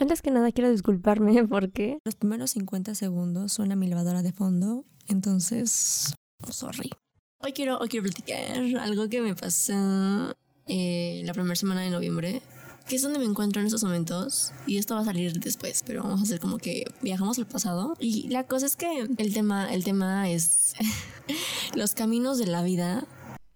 Antes que nada quiero disculparme porque los primeros 50 segundos suena mi lavadora de fondo, entonces, sorry. Hoy quiero, hoy quiero platicar algo que me pasó eh, la primera semana de noviembre, que es donde me encuentro en estos momentos, y esto va a salir después, pero vamos a hacer como que viajamos al pasado. Y la cosa es que el tema, el tema es los caminos de la vida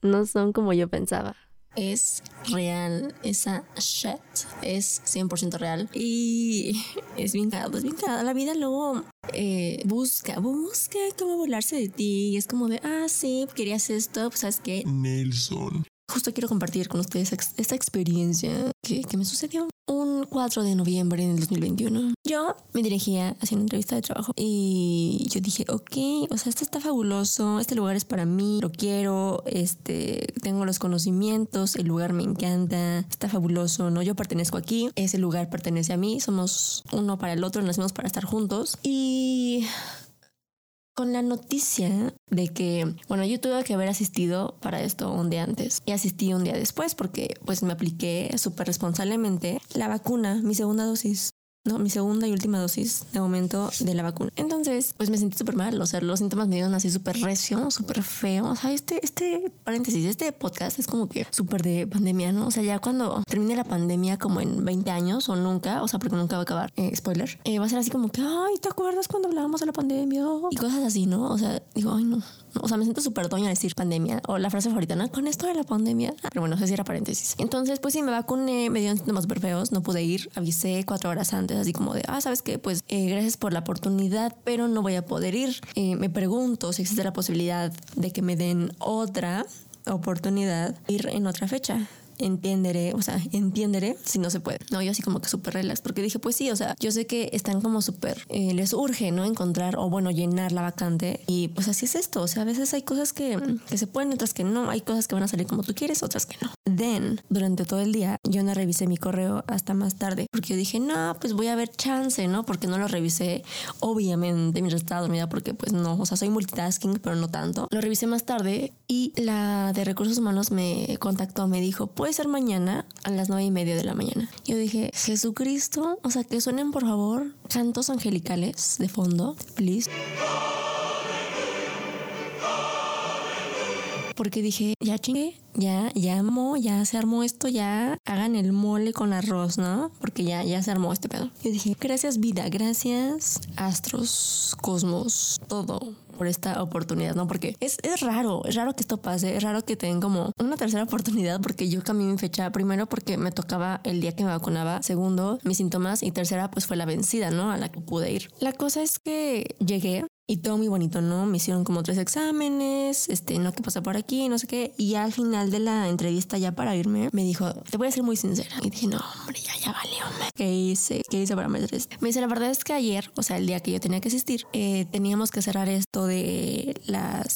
no son como yo pensaba es real, esa shit es 100% real y es bien cagado, es bien cagado. La vida luego eh, busca, busca cómo volarse de ti y es como de, ah, sí, querías esto, pues sabes qué. Nelson. Justo quiero compartir con ustedes esta experiencia que, que me sucedió un 4 de noviembre del 2021. Yo me dirigía hacia una entrevista de trabajo y yo dije, ok, o sea, esto está fabuloso, este lugar es para mí, lo quiero, este, tengo los conocimientos, el lugar me encanta, está fabuloso, ¿no? Yo pertenezco aquí, ese lugar pertenece a mí, somos uno para el otro, nacimos para estar juntos y con la noticia de que, bueno, yo tuve que haber asistido para esto un día antes y asistí un día después porque pues me apliqué súper responsablemente la vacuna, mi segunda dosis. ¿No? Mi segunda y última dosis de momento de la vacuna. Entonces, pues me sentí súper mal, o sea, los síntomas me dieron así súper recio, súper feo. O sea, este, este paréntesis, este podcast es como que súper de pandemia, ¿no? O sea, ya cuando termine la pandemia como en 20 años o nunca, o sea, porque nunca va a acabar, eh, spoiler, eh, va a ser así como que, ay, ¿te acuerdas cuando hablábamos de la pandemia? Y cosas así, ¿no? O sea, digo, ay, no, o sea, me siento súper doña decir pandemia o la frase favorita, ¿no? Con esto de la pandemia. Pero bueno, sé si era paréntesis. Entonces, pues sí, me vacuné, me dieron síntomas súper feos, no pude ir, avisé cuatro horas antes, así como de, ah, ¿sabes qué? Pues eh, gracias por la oportunidad, pero no voy a poder ir. Eh, me pregunto si existe la posibilidad de que me den otra oportunidad ir en otra fecha entienderé, o sea, entienderé si no se puede. No, yo así como que súper relax, porque dije, pues sí, o sea, yo sé que están como súper, eh, les urge, ¿no? Encontrar o bueno, llenar la vacante y pues así es esto, o sea, a veces hay cosas que, que se pueden, otras que no, hay cosas que van a salir como tú quieres, otras que no. Then, durante todo el día, yo no revisé mi correo hasta más tarde, porque yo dije, no, pues voy a ver chance, ¿no? Porque no lo revisé, obviamente, mientras estaba dormida, porque pues no, o sea, soy multitasking, pero no tanto. Lo revisé más tarde y la de recursos humanos me contactó, me dijo, pues ser mañana a las nueve y media de la mañana. Yo dije, Jesucristo, o sea, que suenen por favor cantos angelicales de fondo, please. Porque dije, ya chingue, ya, ya ya se armó esto, ya hagan el mole con arroz, ¿no? Porque ya, ya se armó este pedo. Yo dije, gracias vida, gracias astros, cosmos, todo por esta oportunidad, ¿no? Porque es, es raro, es raro que esto pase, es raro que tengan como una tercera oportunidad porque yo cambié mi fecha, primero porque me tocaba el día que me vacunaba, segundo mis síntomas y tercera pues fue la vencida, ¿no? A la que pude ir. La cosa es que llegué y todo muy bonito, ¿no? Me hicieron como tres exámenes, este, no, que pasa por aquí, no sé qué. Y al final de la entrevista, ya para irme, me dijo, te voy a ser muy sincera. Y dije, no, hombre, ya, ya valió. ¿Qué hice? ¿Qué hice para meter este? Me dice, la verdad es que ayer, o sea, el día que yo tenía que asistir, eh, teníamos que cerrar esto de las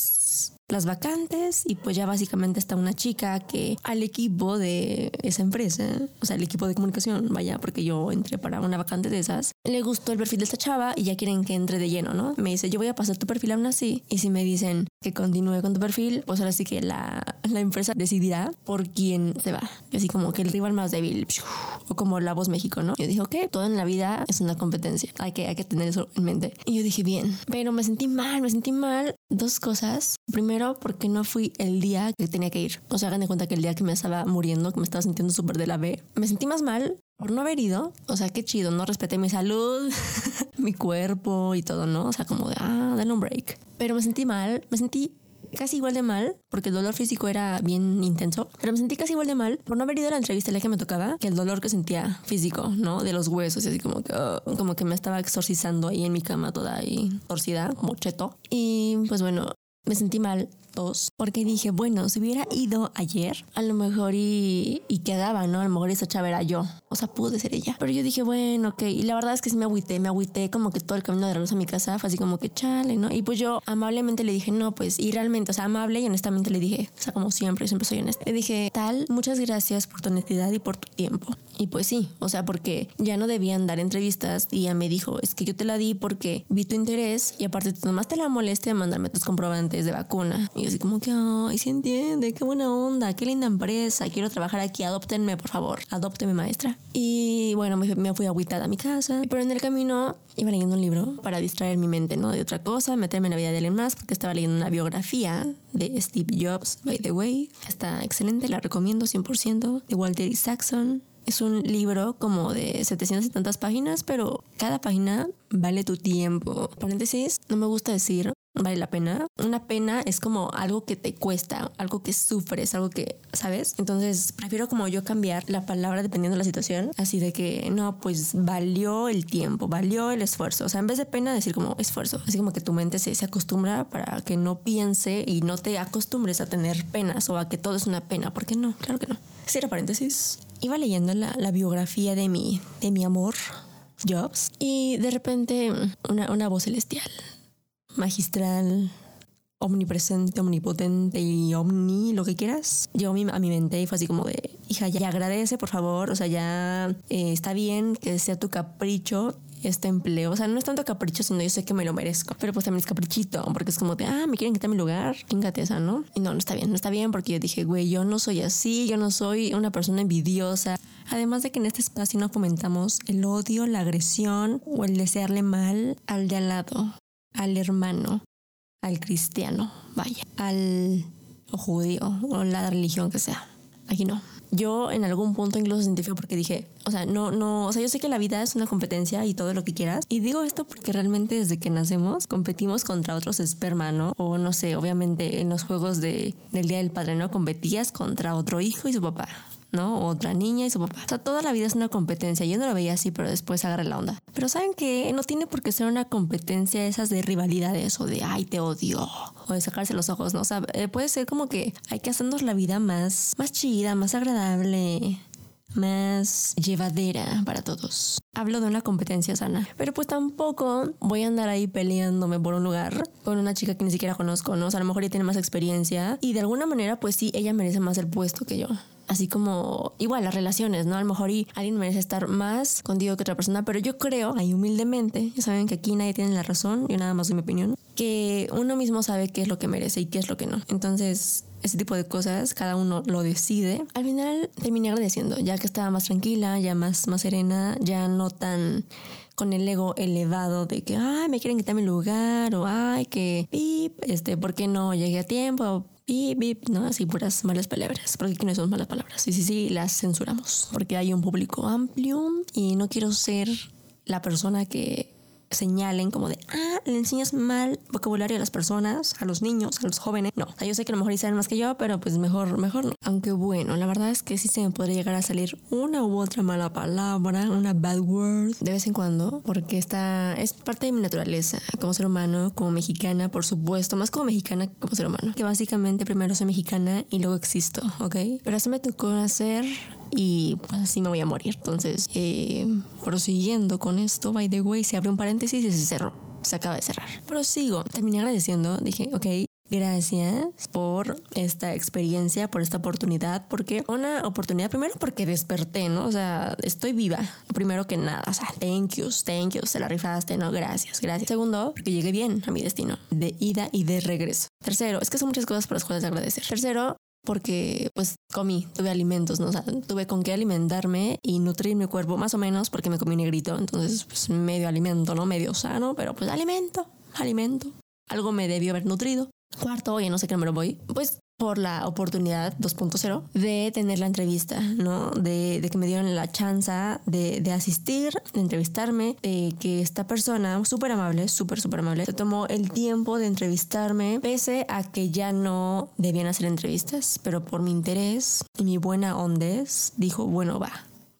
las vacantes y pues ya básicamente está una chica que al equipo de esa empresa, o sea, el equipo de comunicación, vaya, porque yo entré para una vacante de esas, le gustó el perfil de esta chava y ya quieren que entre de lleno, ¿no? Me dice, yo voy a pasar tu perfil aún así y si me dicen que continúe con tu perfil, pues ahora sí que la, la empresa decidirá por quién se va. Y así como que el rival más débil, o como la voz México, ¿no? Yo dije, ok, todo en la vida es una competencia, hay que, hay que tener eso en mente. Y yo dije, bien, pero me sentí mal, me sentí mal. Dos cosas. Primero, Primero, porque no fui el día que tenía que ir. O sea, hagan de cuenta que el día que me estaba muriendo, que me estaba sintiendo súper de la B, me sentí más mal por no haber ido. O sea, qué chido, no respeté mi salud, mi cuerpo y todo, ¿no? O sea, como de, ah, dale un break. Pero me sentí mal, me sentí casi igual de mal, porque el dolor físico era bien intenso, pero me sentí casi igual de mal por no haber ido a la entrevista la que me tocaba, que el dolor que sentía físico, ¿no? De los huesos, y así como que, oh, como que me estaba exorcizando ahí en mi cama toda ahí torcida, como cheto. Y pues bueno, me sentí mal dos, porque dije, bueno, si hubiera ido ayer, a lo mejor y, y quedaba, ¿no? A lo mejor esa chava era yo, o sea, pude ser ella. Pero yo dije, bueno, ok, y la verdad es que sí me agüité, me agüité como que todo el camino de la luz a mi casa fue así como que chale, ¿no? Y pues yo amablemente le dije, no, pues, y realmente, o sea, amable y honestamente le dije, o sea, como siempre, siempre soy honesta. Le dije, tal, muchas gracias por tu honestidad y por tu tiempo. Y pues sí, o sea, porque ya no debían dar entrevistas y ella me dijo, es que yo te la di porque vi tu interés y aparte nomás te la molestia de mandarme tus comprobantes de vacuna. Y así como que, ay, sí entiende, qué buena onda, qué linda empresa, quiero trabajar aquí, adóptenme, por favor, adópteme maestra. Y bueno, me, me fui agüitada a mi casa, pero en el camino iba leyendo un libro para distraer mi mente, ¿no? De otra cosa, meterme en la vida de alguien más, porque estaba leyendo una biografía de Steve Jobs, by the way. Está excelente, la recomiendo 100%, de Walter Isaacson. Es un libro como de 700 y tantas páginas, pero cada página vale tu tiempo. Paréntesis, no me gusta decir vale la pena. Una pena es como algo que te cuesta, algo que sufres, algo que, ¿sabes? Entonces prefiero como yo cambiar la palabra dependiendo de la situación, así de que no, pues valió el tiempo, valió el esfuerzo. O sea, en vez de pena decir como esfuerzo, así como que tu mente se, se acostumbra para que no piense y no te acostumbres a tener penas o a que todo es una pena, ¿por qué no? Claro que no. Cierra paréntesis. Iba leyendo la, la biografía de mi, de mi amor, Jobs, y de repente una, una voz celestial magistral, omnipresente, omnipotente y omni, lo que quieras, llegó a mi, mente y fue así como de, hija, ya agradece, por favor, o sea, ya eh, está bien que sea tu capricho este empleo. O sea, no es tanto capricho, sino yo sé que me lo merezco. Pero pues también es caprichito, porque es como de, ah, me quieren quitar mi lugar, chingate esa, ¿no? Y no, no está bien, no está bien, porque yo dije, güey, yo no soy así, yo no soy una persona envidiosa. Además de que en este espacio no fomentamos el odio, la agresión o el desearle mal al de al lado al hermano, al cristiano, vaya, al judío o la religión que sea. Aquí no. Yo en algún punto incluso sentí feo porque dije, o sea, no, no, o sea, yo sé que la vida es una competencia y todo lo que quieras. Y digo esto porque realmente desde que nacemos competimos contra otros esperma, ¿no? O no sé, obviamente en los juegos de, del Día del Padre, ¿no? Competías contra otro hijo y su papá. ¿No? Otra niña y su papá. O sea, toda la vida es una competencia. Yo no lo veía así, pero después agarré la onda. Pero saben que no tiene por qué ser una competencia esas de rivalidades o de ay, te odio o de sacarse los ojos, ¿no? O eh, puede ser como que hay que hacernos la vida más, más chida, más agradable más llevadera para todos. Hablo de una competencia sana. Pero pues tampoco voy a andar ahí peleándome por un lugar con una chica que ni siquiera conozco, ¿no? O sea, a lo mejor ella tiene más experiencia y de alguna manera pues sí, ella merece más el puesto que yo así como igual las relaciones, ¿no? A lo mejor y alguien merece estar más contigo que otra persona, pero yo creo, ahí humildemente, ya saben que aquí nadie tiene la razón, yo nada más doy mi opinión, que uno mismo sabe qué es lo que merece y qué es lo que no. Entonces, ese tipo de cosas, cada uno lo decide. Al final terminé agradeciendo, ya que estaba más tranquila, ya más, más serena, ya no tan con el ego elevado de que, ay, me quieren quitar mi lugar, o ay, que, pip, este, ¿por qué no llegué a tiempo? Bip, bip, ¿no? Así puras malas palabras, porque aquí no son malas palabras. Sí, sí, sí, las censuramos, porque hay un público amplio y no quiero ser la persona que señalen como de, ah, le enseñas mal vocabulario a las personas, a los niños, a los jóvenes. No, yo sé que a lo mejor saben más que yo, pero pues mejor, mejor no. Aunque bueno, la verdad es que sí se me podría llegar a salir una u otra mala palabra, una bad word de vez en cuando, porque esta es parte de mi naturaleza como ser humano, como mexicana, por supuesto, más como mexicana como ser humano. Que básicamente primero soy mexicana y luego existo, ¿ok? Pero así me tocó hacer y pues así me voy a morir. Entonces, eh, prosiguiendo con esto, by the way, se abre un paréntesis y se cerró. Se acaba de cerrar. Prosigo. Terminé agradeciendo. Dije, ok, Gracias por esta experiencia, por esta oportunidad, porque una oportunidad primero porque desperté, ¿no? O sea, estoy viva, primero que nada, o sea, thank you, thank you, se la rifaste, ¿no? Gracias, gracias. Segundo, porque llegué bien a mi destino, de ida y de regreso. Tercero, es que son muchas cosas por las cuales agradecer. Tercero, porque pues comí, tuve alimentos, ¿no? O tuve con qué alimentarme y nutrir mi cuerpo más o menos porque me comí negrito, entonces pues medio alimento, ¿no? Medio sano, pero pues alimento, alimento. Algo me debió haber nutrido. Cuarto, oye, no sé qué me lo voy. Pues por la oportunidad 2.0 de tener la entrevista, ¿no? De, que me dieron la chance de, de asistir, de entrevistarme, de que esta persona, súper amable, súper, súper amable, se tomó el tiempo de entrevistarme, pese a que ya no debían hacer entrevistas, pero por mi interés y mi buena ondez, dijo, bueno, va,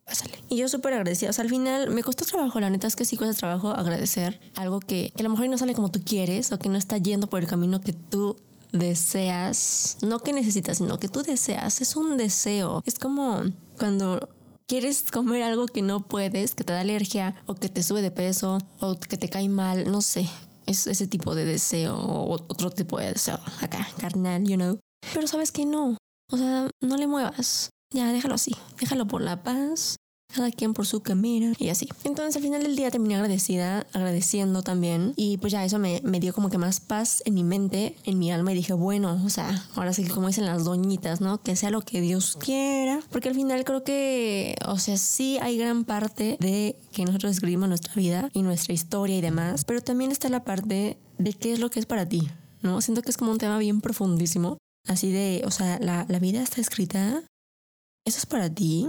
Pásale. Y yo súper agradecida. O sea, al final me costó trabajo. La neta es que sí cuesta trabajo agradecer algo que, que a lo mejor no sale como tú quieres o que no está yendo por el camino que tú deseas, no que necesitas, sino que tú deseas, es un deseo. Es como cuando quieres comer algo que no puedes, que te da alergia o que te sube de peso o que te cae mal, no sé. Es ese tipo de deseo o otro tipo de deseo acá, carnal, you know. Pero sabes que no. O sea, no le muevas. Ya, déjalo así. Déjalo por la paz cada quien por su camino y así. Entonces al final del día terminé agradecida, agradeciendo también y pues ya eso me, me, dio como que más paz en mi mente, en mi alma y dije, bueno, o sea, ahora sí que como dicen las doñitas, ¿no? Que sea lo que Dios quiera, porque al final creo que, o sea, sí hay gran parte de que nosotros escribimos nuestra vida y nuestra historia y demás, pero también está la parte de qué es lo que es para ti, ¿no? Siento que es como un tema bien profundísimo, así de, o sea, la, la vida está escrita, eso es para ti,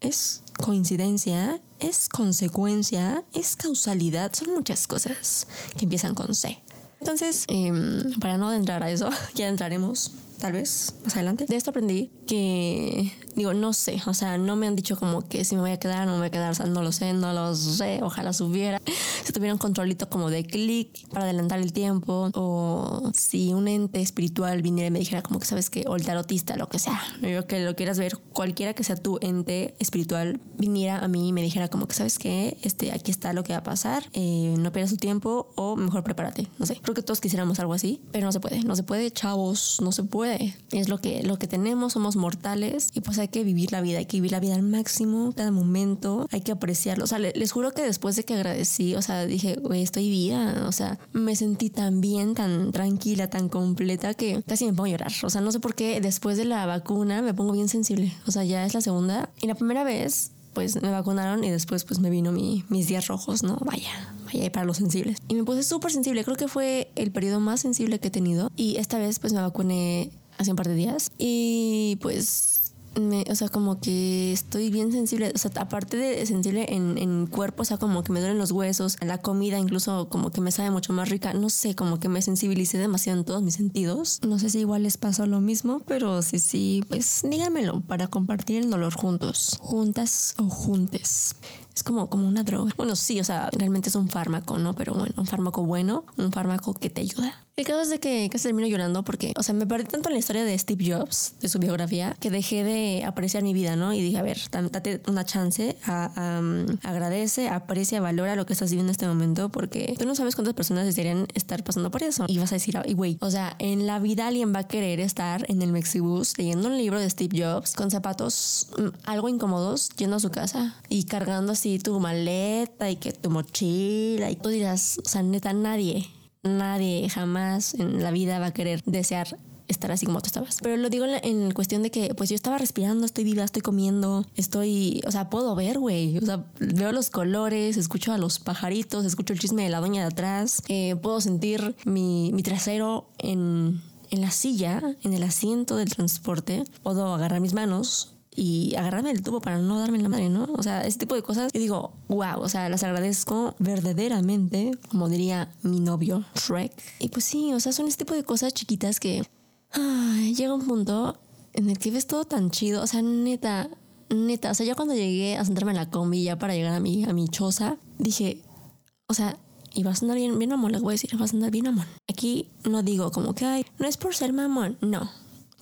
es coincidencia, es consecuencia, es causalidad, son muchas cosas que empiezan con C. Entonces, em, para no entrar a eso, ya entraremos tal vez más adelante. De esto aprendí que, digo, no sé, o sea, no me han dicho como que si me voy a quedar, no me voy a quedar, o sea, no lo sé, no lo sé, ojalá subiera. Si tuviera un controlito como de clic para adelantar el tiempo, o si un ente espiritual viniera y me dijera como que sabes que, o el tarotista, lo que sea, yo que lo quieras ver, cualquiera que sea tu ente espiritual, viniera a mí y me dijera como que sabes que, este, aquí está lo que va a pasar, eh, no pierdas tu tiempo o mejor prepárate, no sé. Creo que todos quisiéramos algo así, pero no se puede, no se puede, chavos, no se puede es lo que, lo que tenemos, somos mortales y pues hay que vivir la vida, hay que vivir la vida al máximo, cada momento, hay que apreciarlo. O sea, les, juro que después de que agradecí, o sea, dije, güey, estoy viva, o sea, me sentí tan bien, tan tranquila, tan completa que casi me pongo a llorar. O sea, no sé por qué después de la vacuna me pongo bien sensible. O sea, ya es la segunda. Y la primera vez pues me vacunaron y después pues me vino mi, mis días rojos, ¿no? Vaya, vaya para los sensibles. Y me puse súper sensible, creo que fue el periodo más sensible que he tenido y esta vez pues me vacuné hace un par de días y pues me, o sea, como que estoy bien sensible, o sea, aparte de sensible en, en cuerpo, o sea, como que me duelen los huesos, la comida incluso como que me sabe mucho más rica, no sé, como que me sensibilicé demasiado en todos mis sentidos. No sé si igual les pasó lo mismo, pero sí, sí, pues dígamelo para compartir el dolor juntos, juntas o juntes es como, como una droga. Bueno, sí, o sea, realmente es un fármaco, ¿no? Pero bueno, un fármaco bueno, un fármaco que te ayuda. El caso es de que casi termino llorando porque, o sea, me perdí tanto en la historia de Steve Jobs, de su biografía, que dejé de apreciar mi vida, ¿no? Y dije, a ver, date una chance, a, agradece, aprecia, valora lo que estás viviendo en este momento porque tú no sabes cuántas personas desearían estar pasando por eso. Y vas a decir, y güey, o sea, en la vida alguien va a querer estar en el Mexibus leyendo un libro de Steve Jobs con zapatos mm, algo incómodos yendo a su casa y cargando así tu maleta y que tu mochila y tú dirás, o sea, neta, nadie nadie jamás en la vida va a querer desear estar así como tú estabas. Pero lo digo en cuestión de que, pues yo estaba respirando, estoy viva, estoy comiendo, estoy, o sea, puedo ver, güey. O sea, veo los colores, escucho a los pajaritos, escucho el chisme de la doña de atrás, eh, puedo sentir mi, trasero en, en la silla, en el asiento del transporte, puedo agarrar mis manos, y agarrarme el tubo para no darme la madre, ¿no? O sea, ese tipo de cosas. Y digo, wow, o sea, las agradezco verdaderamente, como diría mi novio Shrek. Y pues sí, o sea, son ese tipo de cosas chiquitas que ay, llega un punto en el que ves todo tan chido. O sea, neta, neta, o sea, ya cuando llegué a sentarme en la combi ya para llegar a mi, a mi choza, dije, o sea, y vas a andar bien, bien mamón, les voy a decir, vas a andar bien mamón. Aquí no digo como que, ay, no es por ser mamón, no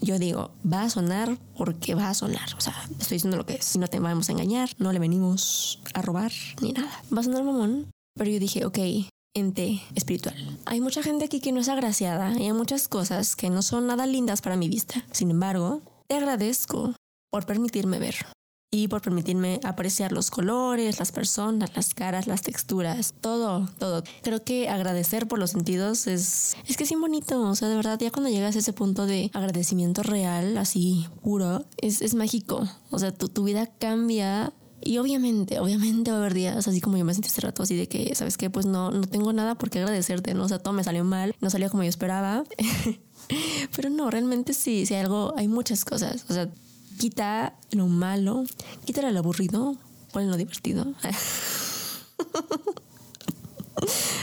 yo digo, va a sonar porque va a sonar. O sea, estoy diciendo lo que es. No te vamos a engañar, no le venimos a robar ni nada. Va a sonar mamón. Pero yo dije, ok, ente espiritual. Hay mucha gente aquí que no es agraciada y hay muchas cosas que no son nada lindas para mi vista. Sin embargo, te agradezco por permitirme ver y por permitirme apreciar los colores, las personas, las caras, las texturas, todo, todo. Creo que agradecer por los sentidos es, es que es bien bonito, o sea, de verdad, ya cuando llegas a ese punto de agradecimiento real, así puro, es, es mágico, o sea, tu, tu vida cambia y obviamente, obviamente va a haber días así como yo me sentí hace rato, así de que, ¿sabes qué? Pues no, no tengo nada por qué agradecerte, ¿no? O sea, todo me salió mal, no salió como yo esperaba. Pero no, realmente sí, sí hay algo, hay muchas cosas. O sea, quita lo malo, quita lo aburrido, pon lo divertido.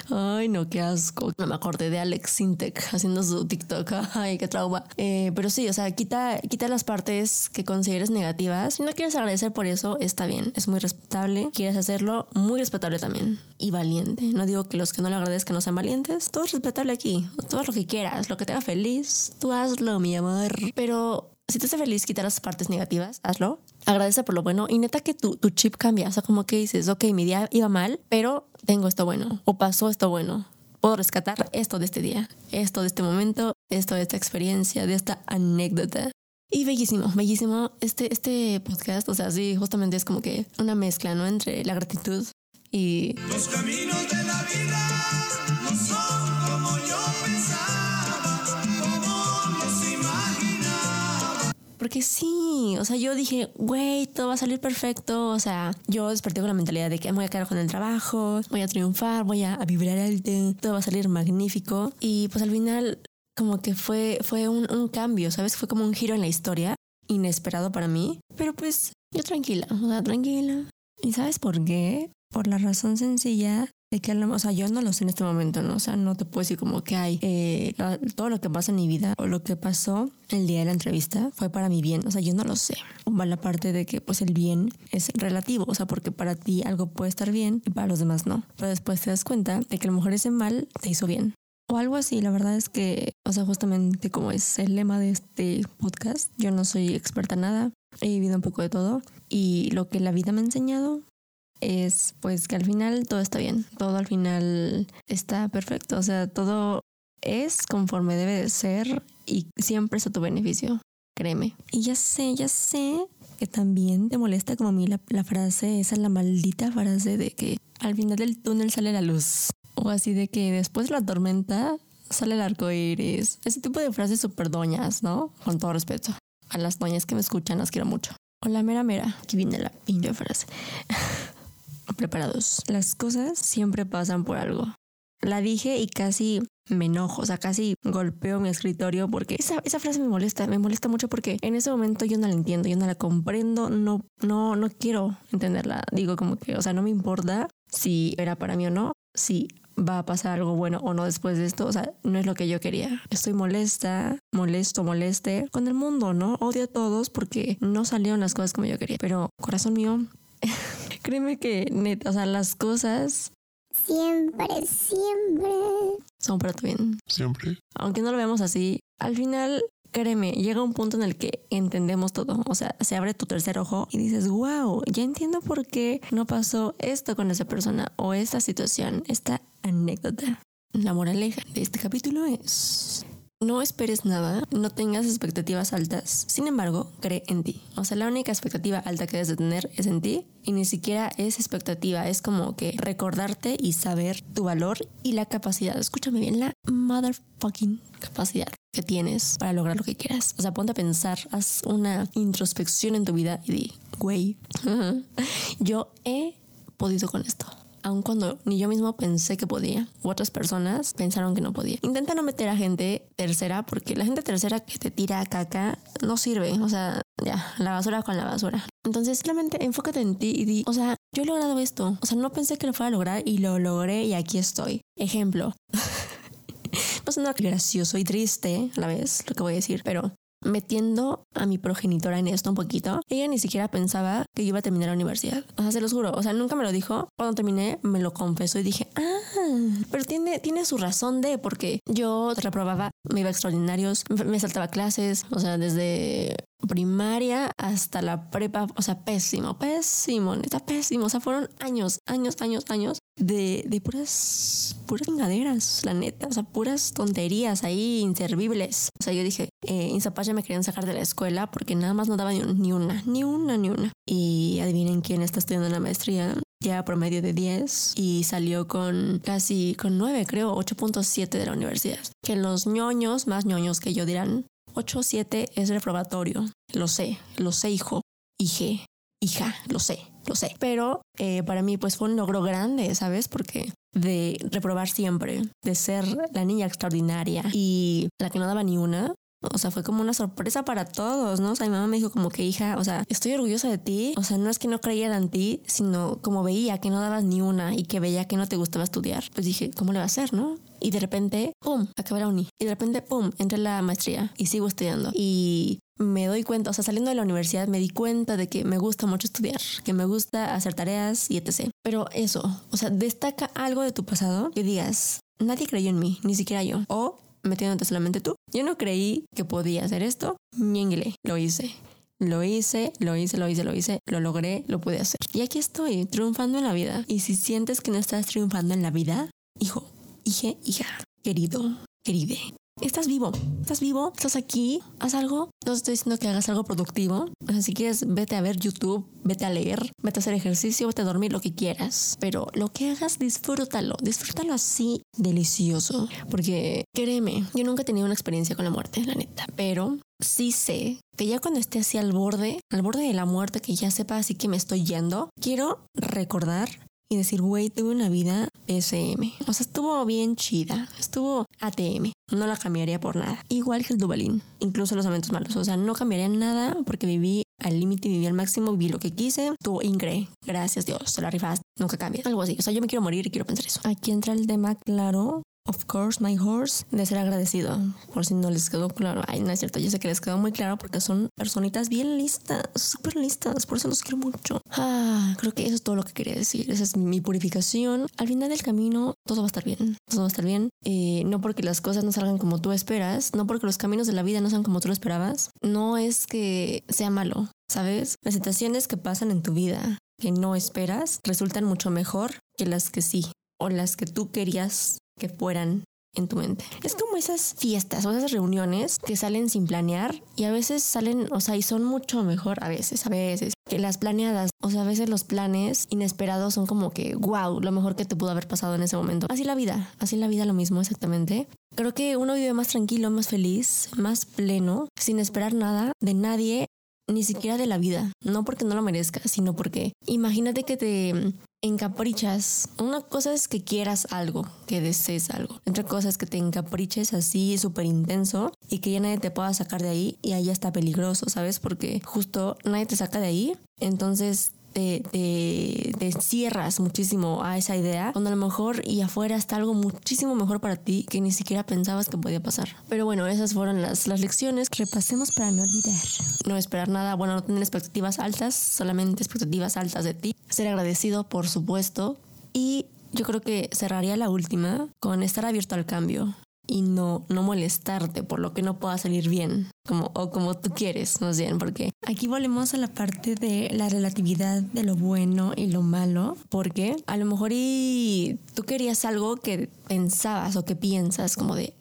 Ay, no, qué asco. No me acordé de Alex Sintek haciendo su TikTok. Ay, qué trauma. Eh, pero sí, o sea, quita, quita las partes que consideres negativas. Si no quieres agradecer por eso, está bien. Es muy respetable. Quieres hacerlo, muy respetable también. Y valiente. No digo que los que no le agradezcan no sean valientes. Todo es respetable aquí. Todo lo que quieras, lo que te haga feliz, tú hazlo, mi amor. Pero si te hace feliz quitar las partes negativas, hazlo. Agradece por lo bueno y neta que tu, tu chip cambia. O sea, como que dices, ok, mi día iba mal, pero tengo esto bueno o pasó esto bueno. Puedo rescatar esto de este día, esto de este momento, esto de esta experiencia, de esta anécdota. Y bellísimo, bellísimo. Este, este podcast, o sea, sí, justamente es como que una mezcla, ¿no? Entre la gratitud y... Los caminos de la vida no son como Porque sí, o sea, yo dije, güey, todo va a salir perfecto. O sea, yo desperté con la mentalidad de que me voy a quedar con el trabajo, voy a triunfar, voy a, vibrar alto, todo va a salir magnífico. Y pues al final, como que fue, fue un, un cambio, ¿sabes? Fue como un giro en la historia, inesperado para mí. Pero pues yo tranquila, o sea, tranquila. ¿Y sabes por qué? Por la razón sencilla de que, o sea, yo no lo sé en este momento, ¿no? O sea, no te puedo decir como que hay eh, todo lo que pasa en mi vida o lo que pasó el día de la entrevista fue para mi bien, o sea, yo no lo sé. Va la parte de que pues el bien es relativo, o sea, porque para ti algo puede estar bien y para los demás no. Pero después te das cuenta de que a lo mejor ese mal te hizo bien. O algo así, la verdad es que, o sea, justamente como es el lema de este podcast, yo no soy experta en nada, he vivido un poco de todo y lo que la vida me ha enseñado es pues que al final todo está bien, todo al final está perfecto, o sea, todo es conforme debe de ser y siempre es a tu beneficio, créeme. Y ya sé, ya sé que también te molesta como a mí la, frase, esa la maldita frase de que al final del túnel sale la luz. O así de que después de la tormenta sale el arco iris. Ese tipo de frases súper doñas, ¿no? Con todo respeto. A las doñas que me escuchan las quiero mucho. Hola, mera, mera. Aquí viene la pinche frase. preparados. Las cosas siempre pasan por algo. La dije y casi me enojo, o sea, casi golpeo mi escritorio porque esa, esa, frase me molesta, me molesta mucho porque en ese momento yo no la entiendo, yo no la comprendo, no, no, no quiero entenderla. Digo como que, o sea, no me importa si era para mí o no, si va a pasar algo bueno o no después de esto, o sea, no es lo que yo quería. Estoy molesta, molesto, moleste con el mundo, ¿no? Odio a todos porque no salieron las cosas como yo quería, pero corazón mío, Créeme que, neta, o sea, las cosas... Siempre, siempre. Son para tu bien. Siempre. Aunque no lo veamos así, al final, créeme, llega un punto en el que entendemos todo. O sea, se abre tu tercer ojo y dices, wow, ya entiendo por qué no pasó esto con esa persona o esta situación, esta anécdota. La moraleja de este capítulo es no esperes nada, no tengas expectativas altas. Sin embargo, cree en ti. O sea, la única expectativa alta que debes de tener es en ti y ni siquiera es expectativa, es como que recordarte y saber tu valor y la capacidad. Escúchame bien, la motherfucking capacidad que tienes para lograr lo que quieras. O sea, ponte a pensar, haz una introspección en tu vida y di, güey, yo he podido con esto aun cuando ni yo mismo pensé que podía, otras personas pensaron que no podía. Intenta no meter a gente tercera, porque la gente tercera que te tira caca no sirve. O sea, ya, la basura con la basura. Entonces, simplemente enfócate en ti y di, o sea, yo he logrado esto. O sea, no pensé que lo fuera a lograr y lo logré y aquí estoy. Ejemplo. no nada gracioso y triste a la vez lo que voy a decir, pero metiendo a mi progenitora en esto un poquito, ella ni siquiera pensaba que yo iba a terminar la universidad. O sea, se los juro. O sea, nunca me lo dijo. Cuando terminé, me lo confesó y dije, ah, pero tiene, tiene su razón de, porque yo reprobaba, me iba a extraordinarios, me saltaba clases, o sea, desde primaria hasta la prepa, o sea, pésimo, pésimo, neta pésimo, o sea, fueron años, años, años, años de, de puras, puras chingaderas, la neta, o sea, puras tonterías ahí inservibles. O sea, yo dije, eh, ya me querían sacar de la escuela porque nada más no daba ni, ni una, ni una, ni una. Y adivinen quién está estudiando la maestría, ya promedio de 10 y salió con casi con 9, creo, 8.7 de la universidad. Que los ñoños, más ñoños que yo dirán, 8.7 es reprobatorio. Lo sé, lo sé, hijo, hije, hija, lo sé, lo sé. Pero eh, para mí pues fue un logro grande, ¿sabes? Porque de reprobar siempre, de ser la niña extraordinaria y la que no daba ni una, O sea, fue como una sorpresa para todos, ¿no? O sea, mi mamá me dijo como que hija, o sea, estoy orgullosa de ti. O sea, no es que no creyera en ti, sino como veía que no dabas ni una y que veía que no te gustaba estudiar. Pues dije, ¿cómo le va a hacer, no? Y de repente, ¡pum! Acabé la uni. Y de repente, ¡pum! Entré la maestría y sigo estudiando. Y me doy cuenta, o sea, saliendo de la universidad me di cuenta de que me gusta mucho estudiar, que me gusta hacer tareas y etc. Pero eso, o sea, destaca algo de tu pasado que digas, nadie creyó en mí, ni siquiera yo. O metiéndote solamente tú. Yo no creí que podía hacer esto, ñengle, lo hice. Lo hice, lo hice, lo hice, lo hice, lo logré, lo pude hacer. Y aquí estoy, triunfando en la vida. Y si sientes que no estás triunfando en la vida, hijo, hija, hija, querido, queride, Estás vivo, estás vivo, estás aquí, haz algo. No estoy diciendo que hagas algo productivo. O sea, si quieres, vete a ver YouTube, vete a leer, vete a hacer ejercicio, vete a dormir, lo que quieras. Pero lo que hagas, disfrútalo. Disfrútalo así, delicioso. Porque créeme, yo nunca he tenido una experiencia con la muerte, la neta. Pero sí sé que ya cuando esté así al borde, al borde de la muerte, que ya sepa así que me estoy yendo, quiero recordar y decir, güey, tuve una vida SM. O sea, estuvo bien chida. Estuvo ATM. No la cambiaría por nada. Igual que el Dubalín. Incluso los momentos malos. O sea, no cambiaría nada porque viví al límite, viví al máximo, viví lo que quise. Tuvo ingre. Gracias Dios. Te la rifaste. Nunca cambia. Algo así. O sea, yo me quiero morir y quiero pensar eso. Aquí entra el tema claro Of course, my horse, de ser agradecido. Por si no les quedó claro. Ay, no es cierto, yo sé que les quedó muy claro porque son personitas bien listas, súper listas. Por eso los quiero mucho. Ah, creo que eso es todo lo que quería decir. Esa es mi, purificación. Al final del camino, todo va a estar bien. Todo va a estar bien. Eh, no porque las cosas no salgan como tú esperas, no porque los caminos de la vida no sean como tú lo esperabas. No es que sea malo, ¿sabes? Las situaciones que pasan en tu vida que no esperas resultan mucho mejor que las que sí o las que tú querías que fueran en tu mente. Es como esas fiestas o esas reuniones que salen sin planear y a veces salen, o sea, y son mucho mejor a veces, a veces, que las planeadas. O sea, a veces los planes inesperados son como que, wow, lo mejor que te pudo haber pasado en ese momento. Así la vida, así la vida lo mismo exactamente. Creo que uno vive más tranquilo, más feliz, más pleno, sin esperar nada de nadie ni siquiera de la vida, no porque no lo merezcas, sino porque imagínate que te encaprichas. Una cosa es que quieras algo, que desees algo. Otra cosa es que te encapriches así súper intenso y que ya nadie te pueda sacar de ahí y ahí está peligroso, ¿sabes? Porque justo nadie te saca de ahí. Entonces te, cierras muchísimo a esa idea, cuando a lo mejor y afuera está algo muchísimo mejor para ti que ni siquiera pensabas que podía pasar. Pero bueno, esas fueron las, las lecciones. Repasemos para no olvidar. No esperar nada, bueno, no tener expectativas altas, solamente expectativas altas de ti. Ser agradecido, por supuesto. Y yo creo que cerraría la última con estar abierto al cambio y no, no molestarte por lo que no pueda salir bien, como, o como tú quieres, más bien, porque aquí volvemos a la parte de la relatividad de lo bueno y lo malo, porque a lo mejor y tú querías algo que pensabas o que piensas como de,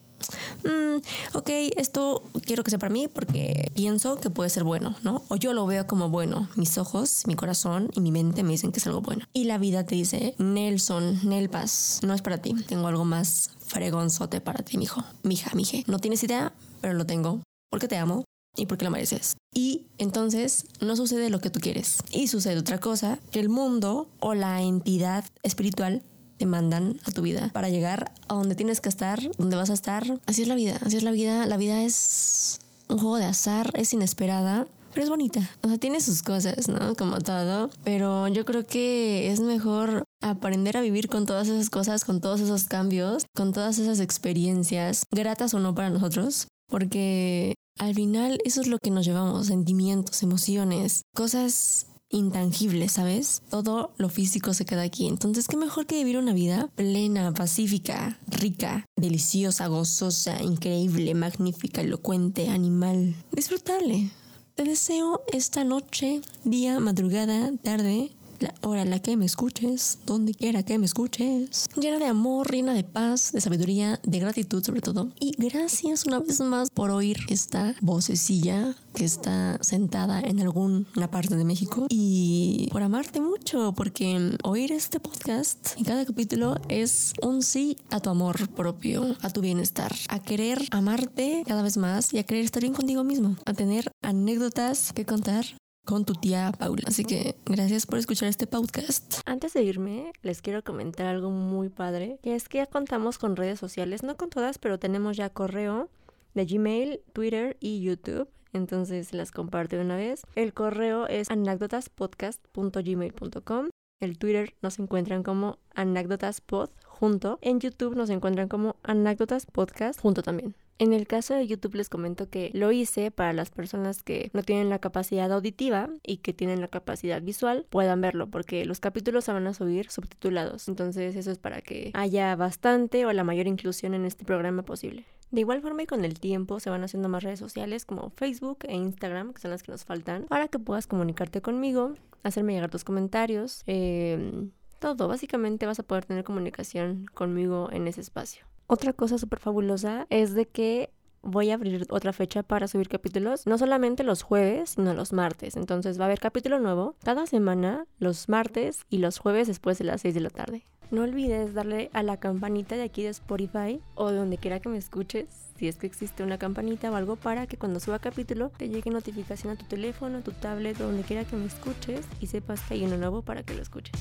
mm, ok, esto quiero que sea para mí porque pienso que puede ser bueno, ¿no? O yo lo veo como bueno. Mis ojos, mi corazón y mi mente me dicen que es algo bueno. Y la vida te dice, Nelson, Nelpas, no es para ti. Tengo algo más fregonzote para ti, mijo. Mija, mije. No tienes idea, pero lo tengo. Porque te amo y porque lo mereces. Y entonces no sucede lo que tú quieres. Y sucede otra cosa, que el mundo o la entidad espiritual te mandan a tu vida para llegar a donde tienes que estar, donde vas a estar. Así es la vida, así es la vida. La vida es un juego de azar, es inesperada pero es bonita. O sea, tiene sus cosas, ¿no? Como todo. Pero yo creo que es mejor aprender a vivir con todas esas cosas, con todos esos cambios, con todas esas experiencias, gratas o no para nosotros, porque al final eso es lo que nos llevamos, sentimientos, emociones, cosas intangibles, ¿sabes? Todo lo físico se queda aquí. Entonces, ¿qué mejor que vivir una vida plena, pacífica, rica, deliciosa, gozosa, increíble, magnífica, elocuente, animal? Disfrutable. Te deseo esta noche, día, madrugada, tarde, la hora en la que me escuches, donde quiera que me escuches, llena de amor, llena de paz, de sabiduría, de gratitud sobre todo. Y gracias una vez más por oír esta vocecilla que está sentada en alguna parte de México. Y por amarte mucho, porque oír este podcast en cada capítulo es un sí a tu amor propio, a tu bienestar, a querer amarte cada vez más y a querer estar bien contigo mismo, a tener anécdotas que contar con tu tía Paula. Así que gracias por escuchar este podcast. Antes de irme, les quiero comentar algo muy padre, que es que ya contamos con redes sociales, no con todas, pero tenemos ya correo de Gmail, Twitter y YouTube. Entonces las comparto de una vez. El correo es anécdotaspodcast.gmail.com. El Twitter nos encuentran como anécdotaspod junto. En YouTube nos encuentran como anécdotas podcast junto también. En el caso de YouTube les comento que lo hice para las personas que no tienen la capacidad auditiva y que tienen la capacidad visual puedan verlo porque los capítulos se van a subir subtitulados. Entonces eso es para que haya bastante o la mayor inclusión en este programa posible. De igual forma y con el tiempo se van haciendo más redes sociales como Facebook e Instagram, que son las que nos faltan, para que puedas comunicarte conmigo, hacerme llegar tus comentarios, eh, todo. Básicamente vas a poder tener comunicación conmigo en ese espacio. Otra cosa súper fabulosa es de que voy a abrir otra fecha para subir capítulos, no solamente los jueves, sino los martes. Entonces va a haber capítulo nuevo cada semana, los martes y los jueves después de las 6 de la tarde. No olvides darle a la campanita de aquí de Spotify o de donde quiera que me escuches, si es que existe una campanita o algo para que cuando suba capítulo te llegue notificación a tu teléfono, a tu tablet donde quiera que me escuches y sepas que hay uno nuevo para que lo escuches.